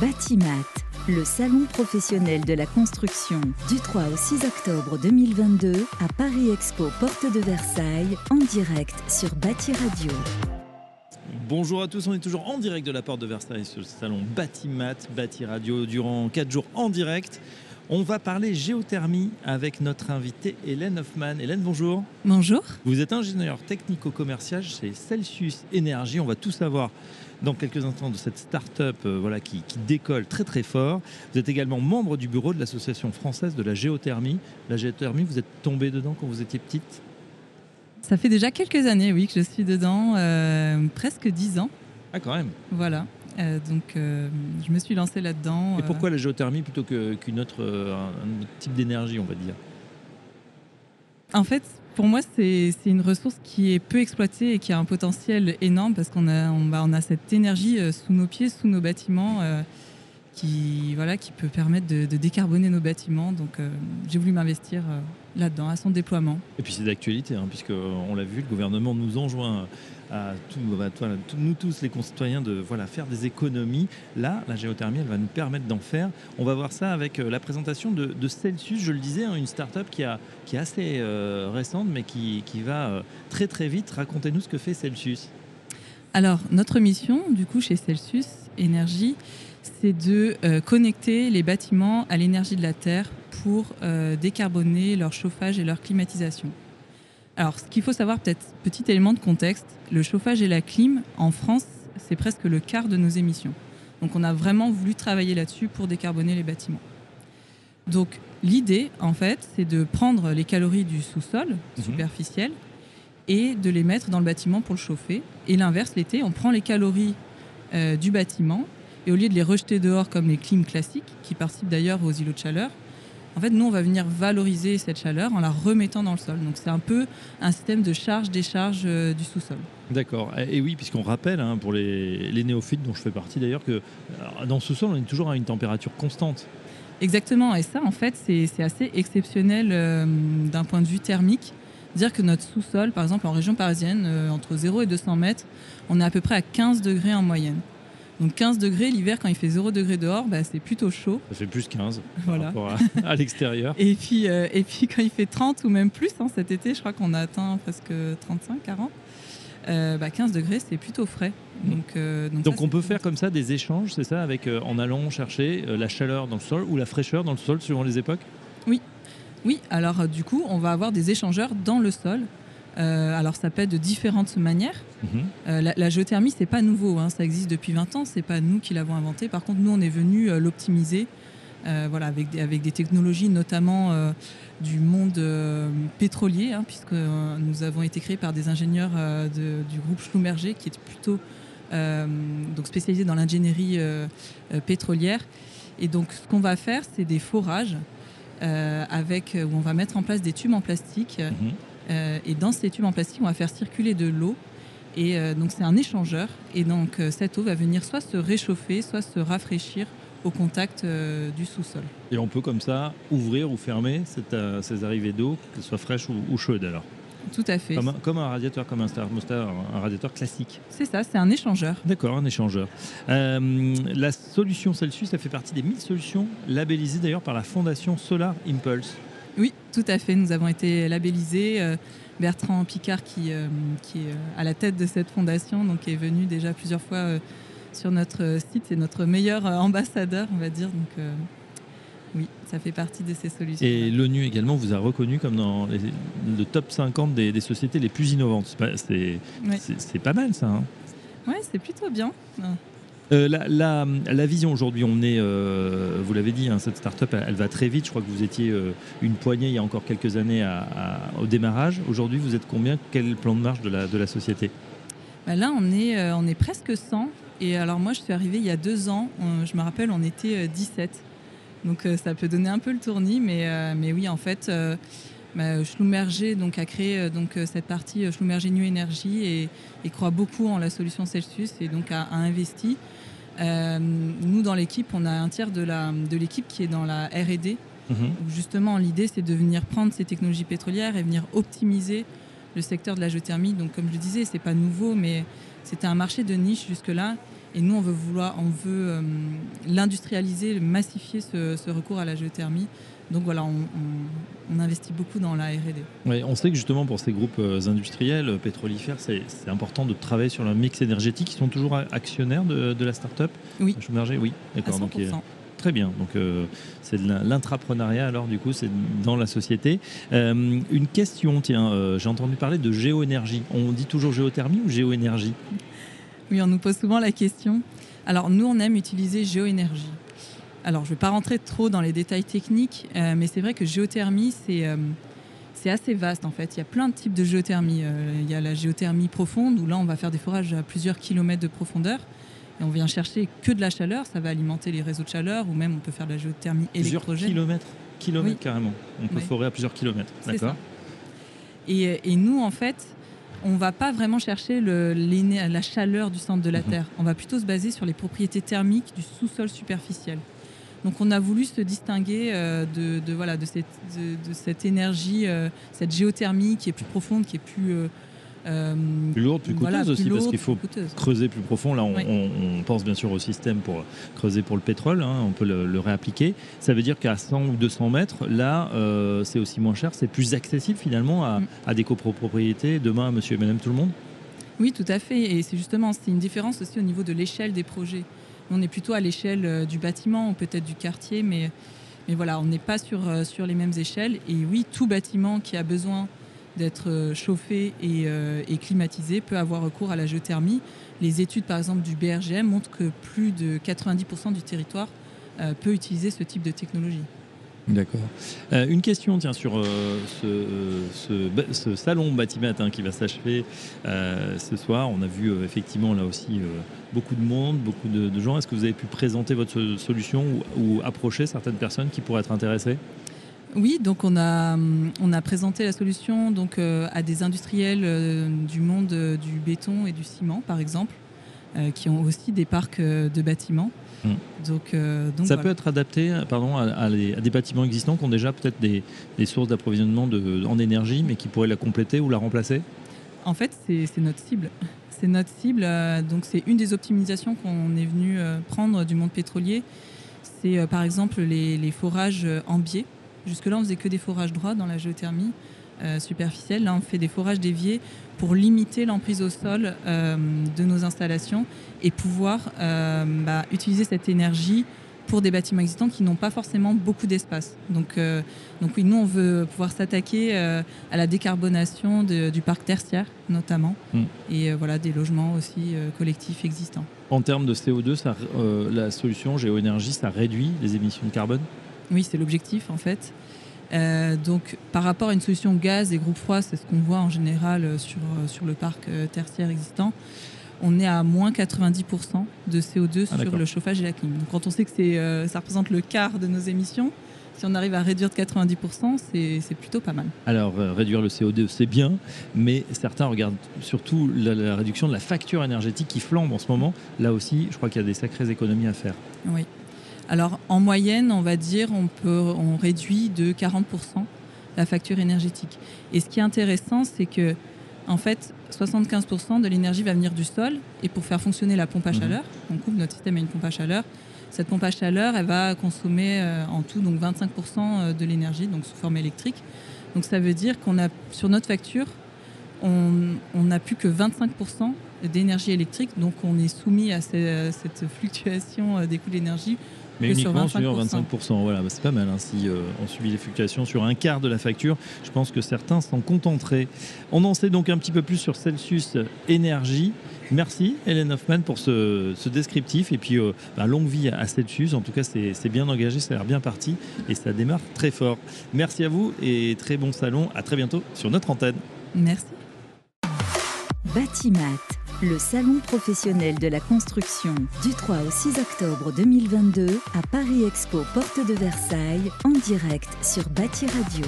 Batimat, le salon professionnel de la construction, du 3 au 6 octobre 2022 à Paris Expo, porte de Versailles, en direct sur Bati Radio. Bonjour à tous, on est toujours en direct de la porte de Versailles sur le salon Batimat, Bati Radio, durant 4 jours en direct. On va parler géothermie avec notre invitée Hélène Hoffman. Hélène, bonjour. Bonjour. Vous êtes ingénieur technico-commercial chez Celsius Énergie. On va tout savoir dans quelques instants de cette start-up euh, voilà, qui, qui décolle très très fort. Vous êtes également membre du bureau de l'Association française de la géothermie. La géothermie, vous êtes tombée dedans quand vous étiez petite? Ça fait déjà quelques années, oui, que je suis dedans, euh, presque 10 ans. Ah, quand même. Voilà. Euh, donc, je me suis lancée là-dedans. Et pourquoi la géothermie plutôt qu'une autre, un, un autre type d'énergie, on va dire? En fait, pour moi, c'est une ressource qui est peu exploitée et qui a un potentiel énorme parce qu'on a, on, bah, on a cette énergie euh, sous nos pieds, sous nos bâtiments, euh, qui, voilà, qui peut permettre de, de décarboner nos bâtiments. Donc, euh, j'ai voulu m'investir euh, là-dedans, à son déploiement. Et puis c'est d'actualité, hein, puisque on l'a vu, le gouvernement nous enjoint à tout- à tout- à tout- nous tous les concitoyens de voilà, faire des économies. Là, la géothermie, elle va nous permettre d'en faire. On va voir ça avec euh, la présentation de, de Celsius, je le disais, hein, une start-up qui, a, qui est assez euh, récente, mais qui, qui va euh, très très vite. Racontez-nous ce que fait Celsius. Alors, notre mission, du coup, chez Celsius Énergie, c'est de euh, connecter les bâtiments à l'énergie de la Terre pour euh, décarboner leur chauffage et leur climatisation. Alors, ce qu'il faut savoir, peut-être petit élément de contexte, le chauffage et la clim, en France, c'est presque le quart de nos émissions. Donc, on a vraiment voulu travailler là-dessus pour décarboner les bâtiments. Donc, l'idée, en fait, c'est de prendre les calories du sous-sol Mhm. superficiel et de les mettre dans le bâtiment pour le chauffer. Et l'inverse, l'été, on prend les calories euh, du bâtiment et au lieu de les rejeter dehors comme les clims classiques, qui participent d'ailleurs aux îlots de chaleur, en fait, nous, on va venir valoriser cette chaleur en la remettant dans le sol. Donc, c'est un peu un système de charge-décharge euh, du sous-sol. D'accord. Et oui, puisqu'on rappelle, hein, pour les, les néophytes dont je fais partie d'ailleurs, que alors, dans ce sol, on est toujours à une température constante. Exactement. Et ça, en fait, c'est c'est assez exceptionnel euh, d'un point de vue thermique. Dire que notre sous-sol, par exemple en région parisienne, euh, entre 0 et 200 mètres, on est à peu près à 15 degrés en moyenne. Donc 15 degrés l'hiver, quand il fait 0 degré dehors, bah, c'est plutôt chaud. Ça fait plus 15 Voilà. par rapport à, à l'extérieur. Et puis, euh, et puis quand il fait 30 ou même plus, hein, cet été, je crois qu'on a atteint presque 35, 40. euh, bah, 15 degrés, c'est plutôt frais. Donc, euh, donc, Donc ça, on peut faire comme ça des échanges, c'est ça, avec euh, en allant chercher la chaleur dans le sol ou la fraîcheur dans le sol suivant les époques? Oui, alors euh, du coup, on va avoir des échangeurs dans le sol. Euh, alors ça peut être de différentes manières. Mhm. Euh, la, la géothermie, c'est pas nouveau, hein, ça existe depuis 20 ans, c'est pas nous qui l'avons inventé. Par contre, nous, on est venu euh, l'optimiser, voilà, avec des, avec des technologies notamment du monde pétrolier, hein, puisque nous avons été créés par des ingénieurs de- du groupe Schlumberger, qui est plutôt donc spécialisé dans l'ingénierie pétrolière. Et donc, ce qu'on va faire, c'est des forages. avec, où on va mettre en place des tubes en plastique Mhm. Et dans ces tubes en plastique, on va faire circuler de l'eau. Et euh, donc, c'est un échangeur. Et donc, euh, cette eau va venir soit se réchauffer, soit se rafraîchir au contact euh, du sous-sol. Et on peut comme ça ouvrir ou fermer cette, euh, ces arrivées d'eau, qu'elles soient fraîches ou, ou chaudes alors. Tout à fait. Comme un, comme un radiateur, comme un thermostat, un radiateur classique. C'est ça, c'est un échangeur. D'accord, un échangeur. Euh, la solution Celsius, ça fait partie des 1000 solutions labellisées d'ailleurs par la fondation Solar Impulse. Oui, tout à fait. Nous avons été labellisés. euh, Bertrand Picard, qui, euh, qui est euh, à la tête de cette fondation, donc est venu déjà plusieurs fois sur notre site. C'est notre meilleur ambassadeur, on va dire. Donc, oui, ça fait partie de ces solutions. Et l'ONU également vous a reconnu comme dans les- le top 50 des, des sociétés les plus innovantes. C'est pas- mal ça. hein. Ouais, c'est plutôt bien. Euh, la, vision aujourd'hui, on est, euh, vous l'avez dit, hein, cette start-up, elle, va très vite. Je crois que vous étiez euh, une poignée il y a encore quelques années au démarrage. Aujourd'hui, vous êtes combien? Quel plan de marche de la, de la société? Bah là, on est, on est presque 100. Et alors moi, je suis arrivée il y a deux ans. Je me rappelle, on était euh, 17. Donc ça peut donner un peu le tournis. Mais, mais oui, en fait, bah, Schlumberger donc, a créé euh, donc, euh, cette partie euh, Schlumberger New Energy et, et croit beaucoup en la solution Celsius et donc a, a investi. Euh, nous, dans l'équipe, on a un tiers de la- de l'équipe qui est dans la R&D. Mhm. justement, l'idée, c'est de venir prendre ces technologies pétrolières et venir optimiser le secteur de la géothermie. Donc, comme je le disais, c'est pas nouveau, mais c'était un marché de niche jusque-là. Et nous, on veut vouloir, on veut euh, l'industrialiser, massifier ce, ce, recours à la géothermie. Donc voilà, on, on, on investit beaucoup dans la R&D. On sait que justement pour ces groupes euh, industriels euh, pétrolifères, c'est important de travailler sur leur mix énergétique. Ils sont toujours actionnaires de, de la start-up? Oui. Oui, d'accord. Donc, très bien. Donc euh, c'est de l'intrapreneuriat alors du coup c'est dans la société. Euh, une question, tiens, euh, j'ai entendu parler de géoénergie. On dit toujours géothermie ou géoénergie? Oui, on nous pose souvent la question. Alors nous on aime utiliser géoénergie. Alors je ne vais pas rentrer trop dans les détails techniques, euh, mais c'est vrai que géothermie c'est c'est assez vaste en fait. Il y a plein de types de géothermie. Euh, il y a la géothermie profonde où là on va faire des forages à plusieurs kilomètres de profondeur et on vient chercher que de la chaleur, ça va alimenter les réseaux de chaleur, ou même on peut faire de la géothermie plusieurs électrogène. kilomètres, kilomètres oui. carrément. On peut forer à plusieurs kilomètres, d'accord et, et, nous, en fait, on va pas vraiment chercher le, la chaleur du centre de la mmh. Terre. On va plutôt se baser sur les propriétés thermiques du sous-sol superficiel. Donc on a voulu se distinguer euh, de, de, voilà, de, cette, de, de cette énergie, euh, cette géothermie qui est plus profonde, qui est plus... Euh, plus lourde, plus coûteuse voilà, aussi, plus parce qu'il faut creuser plus profond. Là, on, Oui. on- on pense bien sûr au système pour creuser pour le pétrole, hein, on peut le, le réappliquer. Ça veut dire qu'à 100 ou 200 mètres, là, euh, c'est aussi moins cher, c'est plus accessible finalement à, Mm. à des copropriétés, demain à monsieur et madame tout le monde? Oui, tout à fait. Et c'est justement, c'est une différence aussi au niveau de l'échelle des projets. On est plutôt à l'échelle euh, du bâtiment ou peut-être du quartier, mais, on n'est pas sur, euh, sur les mêmes échelles. Et oui, tout bâtiment qui a besoin d'être euh, chauffé et, climatisé peut avoir recours à la géothermie. Les études, par exemple, du BRGM montrent que plus de 90% du territoire peut utiliser ce type de technologie. D'accord. Euh, une question, tiens, sur euh, ce, salon Batimat hein, qui va s'achever euh, ce soir. On a vu effectivement là aussi beaucoup de monde, beaucoup de, gens. Est-ce que vous avez pu présenter votre so- solution ou, ou approcher certaines personnes qui pourraient être intéressées? Oui, donc on a, on a présenté la solution donc, à des industriels du monde du béton et du ciment, par exemple, qui ont aussi des parcs euh, de bâtiments. Mm. Donc, euh, donc Ça voilà. peut être adapté euh, pardon, à, à les- à des bâtiments existants qui ont déjà peut-être des, des sources d'approvisionnement de- en énergie, mais qui pourraient la compléter ou la remplacer? En fait, c'est notre cible. C'est notre cible. euh, donc, c'est une des optimisations qu'on est venu euh, prendre du monde pétrolier. C'est euh, par exemple les, les forages euh, en biais. Jusque-là, on faisait que des forages droits dans la géothermie euh, superficielle. Là, on fait des forages déviés pour limiter l'emprise au sol euh, de nos installations et pouvoir euh, bah, utiliser cette énergie pour des bâtiments existants qui n'ont pas forcément beaucoup d'espace. Donc, donc oui, nous, on veut pouvoir s'attaquer à la décarbonation de- du parc tertiaire, notamment, Mm. et voilà, des logements aussi collectifs existants. En termes de CO2, ça, la solution géoénergie, ça réduit les émissions de carbone? Oui, c'est l'objectif en fait. Euh, donc, par rapport à une solution gaz et groupe froid, c'est ce qu'on voit en général euh, sur, euh, sur le parc tertiaire existant. On est à moins 90% de CO2 Ah, sur le chauffage et la clim. Donc, quand on sait que euh, ça représente le quart de nos émissions, si on arrive à réduire de 90%, c'est c'est plutôt pas mal. Alors, euh, réduire le CO2, c'est bien, mais certains regardent surtout la, la réduction de la facture énergétique qui flambe en ce moment. Là aussi, je crois qu'il y a des sacrées économies à faire. Oui. Alors, en moyenne, on va dire, on, peut, on réduit de 40% la facture énergétique. Et ce qui est intéressant, c'est que, en fait, 75% de l'énergie va venir du sol. Et pour faire fonctionner la pompe à Mhm. chaleur, on coupe notre système à une pompe à chaleur. Cette pompe à chaleur, elle va consommer euh, en tout donc 25% de l'énergie, donc sous forme électrique. Donc ça veut dire qu'on a sur notre facture, on n'a plus que 25% d'énergie électrique, donc on est soumis à ce- cette fluctuation euh, des coûts de l'énergie. Mais Que uniquement sur 25%. 25%. Voilà, bah, c'est pas mal. hein, si euh, on subit les fluctuations sur un quart de la facture, je pense que certains s'en contenteraient. On en sait donc un petit peu plus sur Celsius Énergie. Merci Hélène Hoffman pour ce, ce descriptif. Et puis, euh, bah, longue vie à Celsius. En tout cas, c'est c'est bien engagé, ça a l'air bien parti. Et ça démarre très fort. Merci à vous et très bon salon. À très bientôt sur notre antenne. Merci. Batimat, le salon professionnel de la construction du 3 au 6 octobre 2022 à Paris Expo Porte de Versailles en direct sur Bâti Radio.